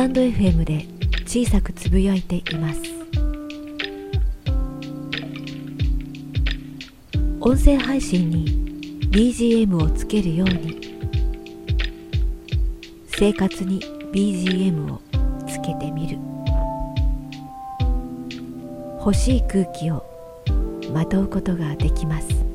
タンド FM で小さくつぶやいています。音声配信に BGM をつけるように。生活に BGM をつけてみる。欲しい空気をまとうことができます。